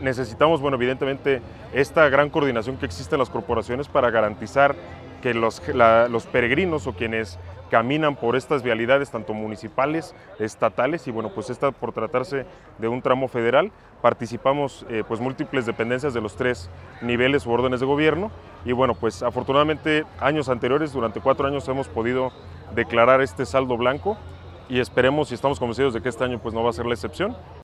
Necesitamos, bueno, evidentemente, esta gran coordinación que existe en las corporaciones para garantizar que los, la, los peregrinos o quienes caminan por estas vialidades, tanto municipales, estatales, y bueno, pues esta por tratarse de un tramo federal, participamos eh, pues múltiples dependencias de los tres niveles u órdenes de gobierno, y bueno, pues afortunadamente años anteriores, durante cuatro años hemos podido declarar este saldo blanco, y esperemos y estamos convencidos de que este año pues no va a ser la excepción.